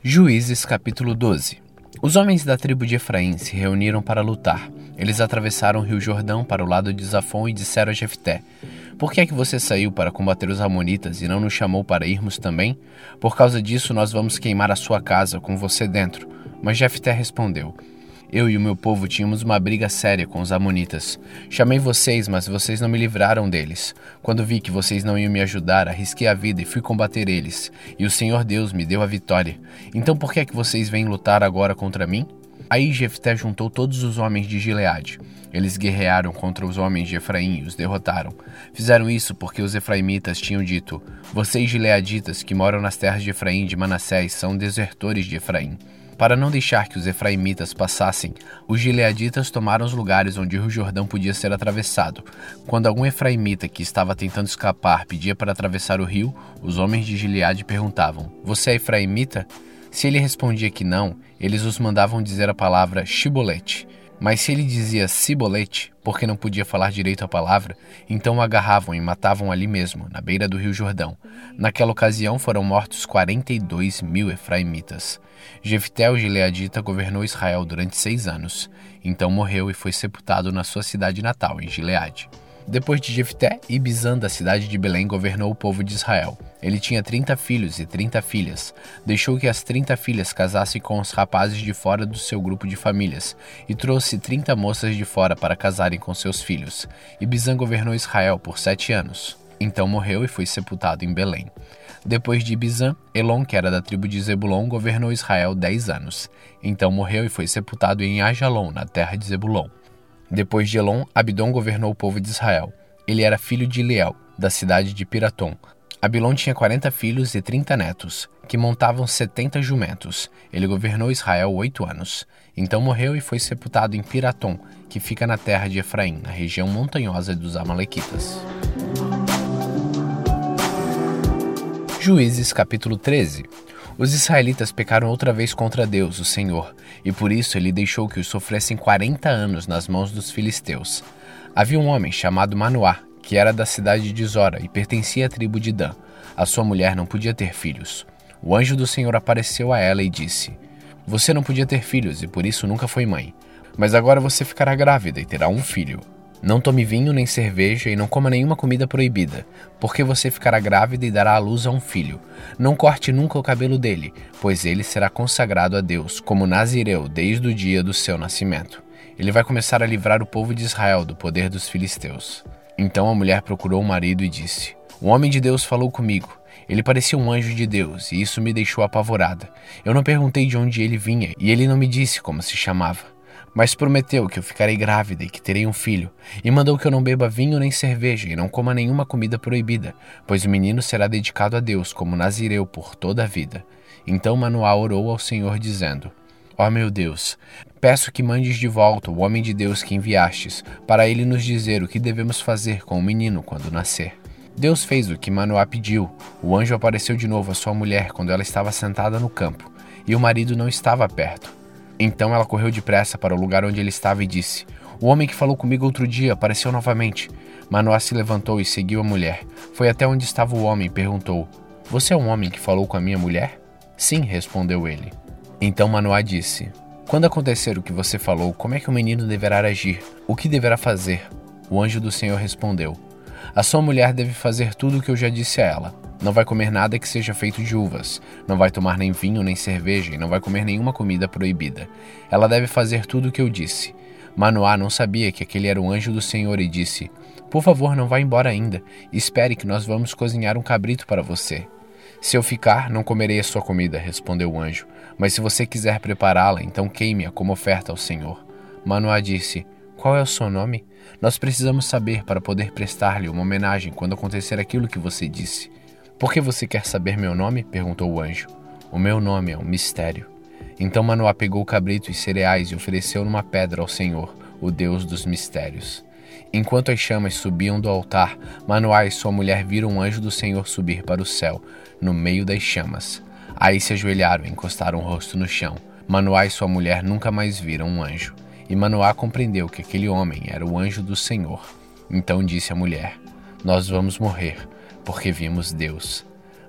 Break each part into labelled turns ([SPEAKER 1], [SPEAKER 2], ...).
[SPEAKER 1] Juízes capítulo 12 Os homens da tribo de Efraim se reuniram para lutar. Eles atravessaram o rio Jordão para o lado de Zafon e disseram a Jefté: Por que é que você saiu para combater os amonitas e não nos chamou para irmos também? Por causa disso nós vamos queimar a sua casa com você dentro. Mas Jefté respondeu: eu e o meu povo tínhamos uma briga séria com os Amonitas. Chamei vocês, mas vocês não me livraram deles. Quando vi que vocês não iam me ajudar, arrisquei a vida e fui combater eles. E o Senhor Deus me deu a vitória. Então por que é que vocês vêm lutar agora contra mim? Aí Jefté juntou todos os homens de Gileade. Eles guerrearam contra os homens de Efraim e os derrotaram. Fizeram isso porque os efraimitas tinham dito: Vocês gileaditas que moram nas terras de Efraim de Manassés são desertores de Efraim. Para não deixar que os efraimitas passassem, os gileaditas tomaram os lugares onde o rio Jordão podia ser atravessado. Quando algum efraimita que estava tentando escapar pedia para atravessar o rio, os homens de Gileade perguntavam: Você é efraimita? Se ele respondia que não, eles os mandavam dizer a palavra shibolete. Mas se ele dizia cibolete, porque não podia falar direito a palavra, então o agarravam e matavam ali mesmo, na beira do rio Jordão. Naquela ocasião foram mortos 42 mil efraimitas. Jefté, o gileadita, governou Israel durante seis anos. Então morreu e foi sepultado na sua cidade natal, em Gileade. Depois de Jefté, Ibizan da cidade de Belém governou o povo de Israel. Ele tinha 30 filhos e 30 filhas. Deixou que as 30 filhas casassem com os rapazes de fora do seu grupo de famílias e trouxe 30 moças de fora para casarem com seus filhos. Ibizan governou Israel por sete anos. Então morreu e foi sepultado em Belém. Depois de Ibizan, Elon, que era da tribo de Zebulon, governou Israel dez anos. Então morreu e foi sepultado em Ajalon, na terra de Zebulon. Depois de Elon, Abidom governou o povo de Israel. Ele era filho de Liel, da cidade de Piratom. Abilon tinha 40 filhos e 30 netos, que montavam 70 jumentos. Ele governou Israel oito anos. Então morreu e foi sepultado em Piratom, que fica na terra de Efraim, na região montanhosa dos Amalequitas. Juízes capítulo 13 os israelitas pecaram outra vez contra Deus, o Senhor, e por isso ele deixou que os sofressem 40 anos nas mãos dos filisteus. Havia um homem chamado Manoá, que era da cidade de Zora e pertencia à tribo de Dan. A sua mulher não podia ter filhos. O anjo do Senhor apareceu a ela e disse: Você não podia ter filhos e por isso nunca foi mãe. Mas agora você ficará grávida e terá um filho. Não tome vinho nem cerveja e não coma nenhuma comida proibida, porque você ficará grávida e dará à luz a um filho. Não corte nunca o cabelo dele, pois ele será consagrado a Deus, como Nazireu, desde o dia do seu nascimento. Ele vai começar a livrar o povo de Israel do poder dos filisteus. Então a mulher procurou o marido e disse: O homem de Deus falou comigo. Ele parecia um anjo de Deus, e isso me deixou apavorada. Eu não perguntei de onde ele vinha, e ele não me disse como se chamava. Mas prometeu que eu ficarei grávida e que terei um filho, e mandou que eu não beba vinho nem cerveja e não coma nenhuma comida proibida, pois o menino será dedicado a Deus como nazireu por toda a vida. Então Manoá orou ao Senhor, dizendo: Ó oh, meu Deus, peço que mandes de volta o homem de Deus que enviastes, para ele nos dizer o que devemos fazer com o menino quando nascer. Deus fez o que Manoá pediu. O anjo apareceu de novo à sua mulher quando ela estava sentada no campo, e o marido não estava perto. Então ela correu depressa para o lugar onde ele estava e disse: O homem que falou comigo outro dia apareceu novamente. Manoá se levantou e seguiu a mulher. Foi até onde estava o homem e perguntou: Você é um homem que falou com a minha mulher? Sim, respondeu ele. Então Manoá disse: Quando acontecer o que você falou, como é que o menino deverá agir? O que deverá fazer? O anjo do Senhor respondeu: A sua mulher deve fazer tudo o que eu já disse a ela. Não vai comer nada que seja feito de uvas, não vai tomar nem vinho nem cerveja e não vai comer nenhuma comida proibida. Ela deve fazer tudo o que eu disse. Manoá não sabia que aquele era o anjo do Senhor e disse: Por favor, não vá embora ainda. Espere que nós vamos cozinhar um cabrito para você. Se eu ficar, não comerei a sua comida, respondeu o anjo. Mas se você quiser prepará-la, então queime-a como oferta ao Senhor. Manoá disse: Qual é o seu nome? Nós precisamos saber para poder prestar-lhe uma homenagem quando acontecer aquilo que você disse. Por que você quer saber meu nome? perguntou o anjo. O meu nome é um mistério. Então Manoá pegou o cabrito e cereais e ofereceu numa pedra ao Senhor, o Deus dos mistérios. Enquanto as chamas subiam do altar, Manoá e sua mulher viram um anjo do Senhor subir para o céu, no meio das chamas. Aí se ajoelharam e encostaram o rosto no chão. Manoá e sua mulher nunca mais viram um anjo. E Manoá compreendeu que aquele homem era o anjo do Senhor. Então disse à mulher: Nós vamos morrer porque vimos Deus.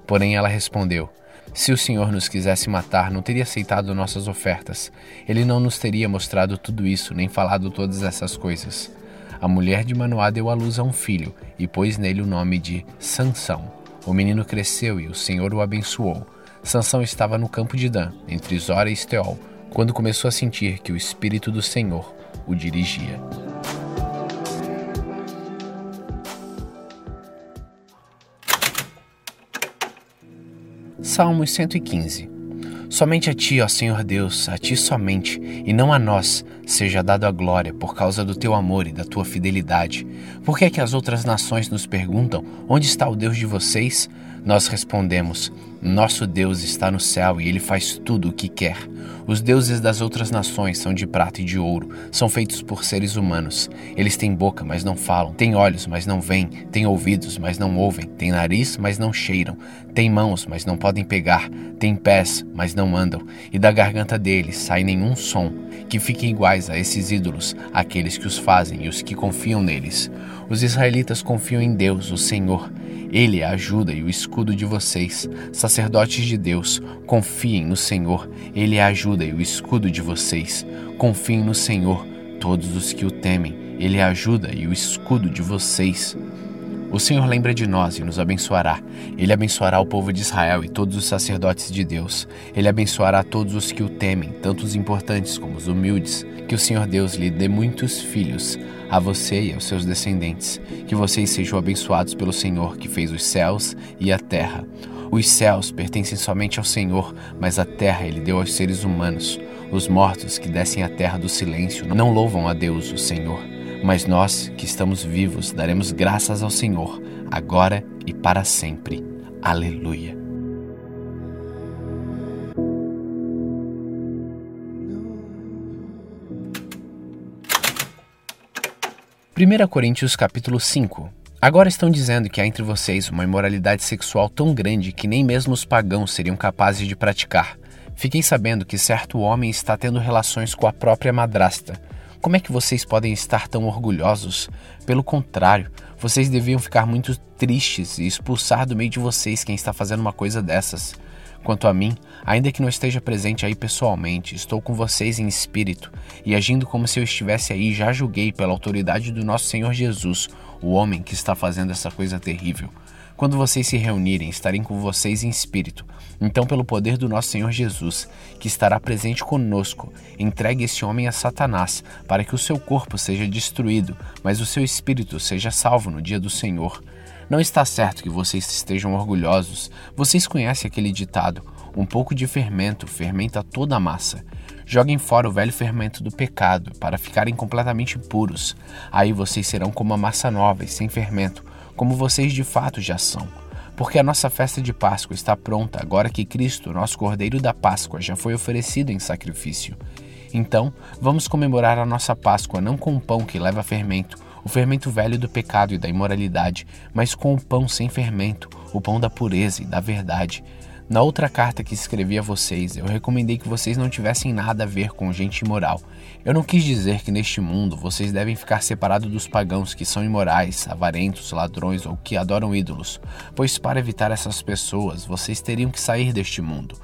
[SPEAKER 1] Porém ela respondeu: Se o Senhor nos quisesse matar, não teria aceitado nossas ofertas. Ele não nos teria mostrado tudo isso, nem falado todas essas coisas. A mulher de Manoá deu à luz a um filho e pôs nele o nome de Sansão. O menino cresceu e o Senhor o abençoou. Sansão estava no campo de Dan, entre Zora e Esteol, quando começou a sentir que o Espírito do Senhor o dirigia. Salmos 115 Somente a ti, ó Senhor Deus, a ti somente, e não a nós, seja dado a glória por causa do teu amor e da tua fidelidade. Por que é que as outras nações nos perguntam: onde está o Deus de vocês? Nós respondemos: Nosso Deus está no céu e ele faz tudo o que quer. Os deuses das outras nações são de prata e de ouro, são feitos por seres humanos. Eles têm boca, mas não falam, têm olhos, mas não veem, têm ouvidos, mas não ouvem, têm nariz, mas não cheiram, têm mãos, mas não podem pegar, têm pés, mas não andam, e da garganta deles sai nenhum som, que fiquem iguais a esses ídolos, aqueles que os fazem e os que confiam neles. Os israelitas confiam em Deus, o Senhor. Ele é a ajuda e o escudo de vocês. Sacerdotes de Deus, confiem no Senhor. Ele é a ajuda e o escudo de vocês. Confiem no Senhor, todos os que o temem. Ele é a ajuda e o escudo de vocês. O Senhor lembra de nós e nos abençoará. Ele abençoará o povo de Israel e todos os sacerdotes de Deus. Ele abençoará todos os que o temem, tanto os importantes como os humildes. Que o Senhor Deus lhe dê muitos filhos a você e aos seus descendentes. Que vocês sejam abençoados pelo Senhor que fez os céus e a terra. Os céus pertencem somente ao Senhor, mas a terra ele deu aos seres humanos. Os mortos que descem à terra do silêncio não louvam a Deus, o Senhor. Mas nós, que estamos vivos, daremos graças ao Senhor, agora e para sempre. Aleluia. 1 Coríntios capítulo 5 Agora estão dizendo que há entre vocês uma imoralidade sexual tão grande que nem mesmo os pagãos seriam capazes de praticar. Fiquei sabendo que certo homem está tendo relações com a própria madrasta. Como é que vocês podem estar tão orgulhosos? Pelo contrário, vocês deviam ficar muito tristes e expulsar do meio de vocês quem está fazendo uma coisa dessas. Quanto a mim, ainda que não esteja presente aí pessoalmente, estou com vocês em espírito e agindo como se eu estivesse aí, já julguei pela autoridade do nosso Senhor Jesus, o homem que está fazendo essa coisa terrível. Quando vocês se reunirem, estarei com vocês em espírito. Então, pelo poder do nosso Senhor Jesus, que estará presente conosco, entregue esse homem a Satanás, para que o seu corpo seja destruído, mas o seu espírito seja salvo no dia do Senhor. Não está certo que vocês estejam orgulhosos. Vocês conhecem aquele ditado: um pouco de fermento fermenta toda a massa. Joguem fora o velho fermento do pecado para ficarem completamente puros. Aí vocês serão como a massa nova e sem fermento, como vocês de fato já são. Porque a nossa festa de Páscoa está pronta agora que Cristo, nosso Cordeiro da Páscoa, já foi oferecido em sacrifício. Então, vamos comemorar a nossa Páscoa não com o pão que leva fermento, o fermento velho do pecado e da imoralidade, mas com o pão sem fermento, o pão da pureza e da verdade. Na outra carta que escrevi a vocês, eu recomendei que vocês não tivessem nada a ver com gente imoral. Eu não quis dizer que neste mundo vocês devem ficar separados dos pagãos que são imorais, avarentos, ladrões ou que adoram ídolos, pois para evitar essas pessoas vocês teriam que sair deste mundo.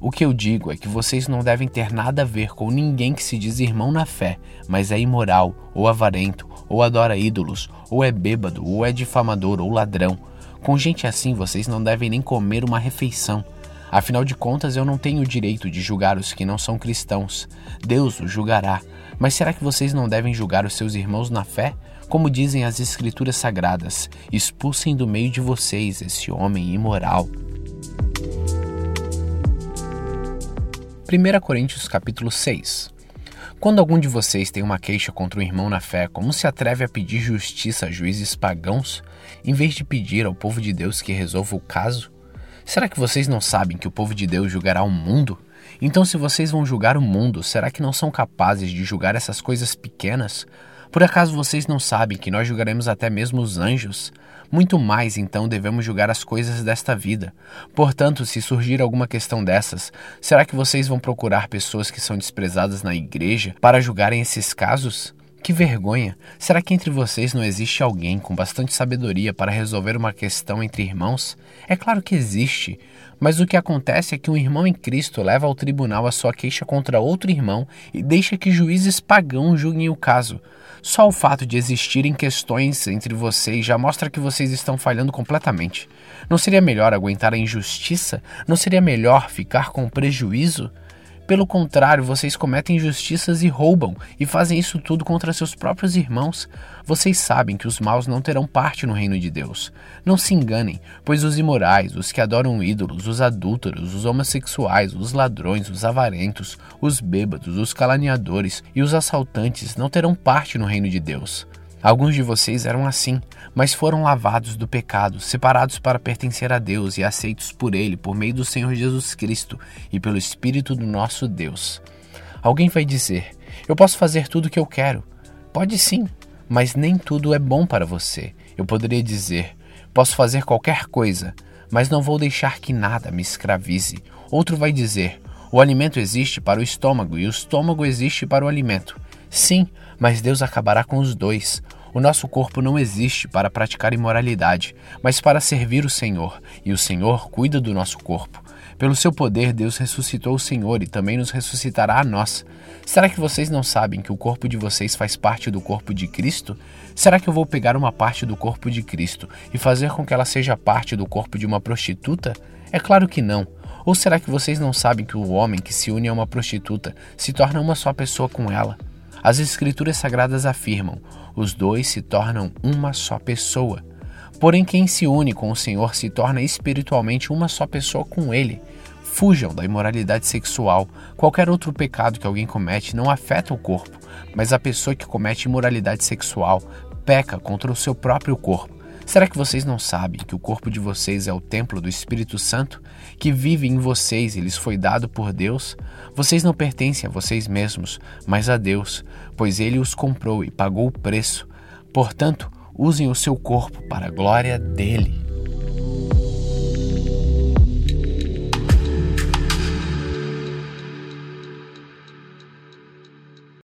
[SPEAKER 1] O que eu digo é que vocês não devem ter nada a ver com ninguém que se diz irmão na fé, mas é imoral, ou avarento, ou adora ídolos, ou é bêbado, ou é difamador, ou ladrão. Com gente assim, vocês não devem nem comer uma refeição. Afinal de contas, eu não tenho o direito de julgar os que não são cristãos. Deus os julgará. Mas será que vocês não devem julgar os seus irmãos na fé? Como dizem as Escrituras Sagradas: expulsem do meio de vocês esse homem imoral. 1 Coríntios capítulo 6 quando algum de vocês tem uma queixa contra um irmão na fé, como se atreve a pedir justiça a juízes pagãos, em vez de pedir ao povo de Deus que resolva o caso? Será que vocês não sabem que o povo de Deus julgará o mundo? Então, se vocês vão julgar o mundo, será que não são capazes de julgar essas coisas pequenas? Por acaso vocês não sabem que nós julgaremos até mesmo os anjos? Muito mais, então, devemos julgar as coisas desta vida. Portanto, se surgir alguma questão dessas, será que vocês vão procurar pessoas que são desprezadas na igreja para julgarem esses casos? Que vergonha! Será que entre vocês não existe alguém com bastante sabedoria para resolver uma questão entre irmãos? É claro que existe, mas o que acontece é que um irmão em Cristo leva ao tribunal a sua queixa contra outro irmão e deixa que juízes pagãos julguem o caso. Só o fato de existirem questões entre vocês já mostra que vocês estão falhando completamente. Não seria melhor aguentar a injustiça? Não seria melhor ficar com prejuízo? Pelo contrário, vocês cometem injustiças e roubam, e fazem isso tudo contra seus próprios irmãos. Vocês sabem que os maus não terão parte no reino de Deus. Não se enganem, pois os imorais, os que adoram ídolos, os adúlteros, os homossexuais, os ladrões, os avarentos, os bêbados, os caluniadores e os assaltantes não terão parte no reino de Deus. Alguns de vocês eram assim, mas foram lavados do pecado, separados para pertencer a Deus e aceitos por Ele por meio do Senhor Jesus Cristo e pelo Espírito do nosso Deus. Alguém vai dizer: Eu posso fazer tudo o que eu quero. Pode sim, mas nem tudo é bom para você. Eu poderia dizer: Posso fazer qualquer coisa, mas não vou deixar que nada me escravize. Outro vai dizer: O alimento existe para o estômago e o estômago existe para o alimento. Sim, mas Deus acabará com os dois. O nosso corpo não existe para praticar imoralidade, mas para servir o Senhor, e o Senhor cuida do nosso corpo. Pelo seu poder, Deus ressuscitou o Senhor e também nos ressuscitará a nós. Será que vocês não sabem que o corpo de vocês faz parte do corpo de Cristo? Será que eu vou pegar uma parte do corpo de Cristo e fazer com que ela seja parte do corpo de uma prostituta? É claro que não. Ou será que vocês não sabem que o homem que se une a uma prostituta se torna uma só pessoa com ela? As Escrituras Sagradas afirmam: os dois se tornam uma só pessoa. Porém, quem se une com o Senhor se torna espiritualmente uma só pessoa com Ele. Fujam da imoralidade sexual. Qualquer outro pecado que alguém comete não afeta o corpo, mas a pessoa que comete imoralidade sexual peca contra o seu próprio corpo. Será que vocês não sabem que o corpo de vocês é o templo do Espírito Santo, que vive em vocês e lhes foi dado por Deus? Vocês não pertencem a vocês mesmos, mas a Deus, pois ele os comprou e pagou o preço. Portanto, usem o seu corpo para a glória dele.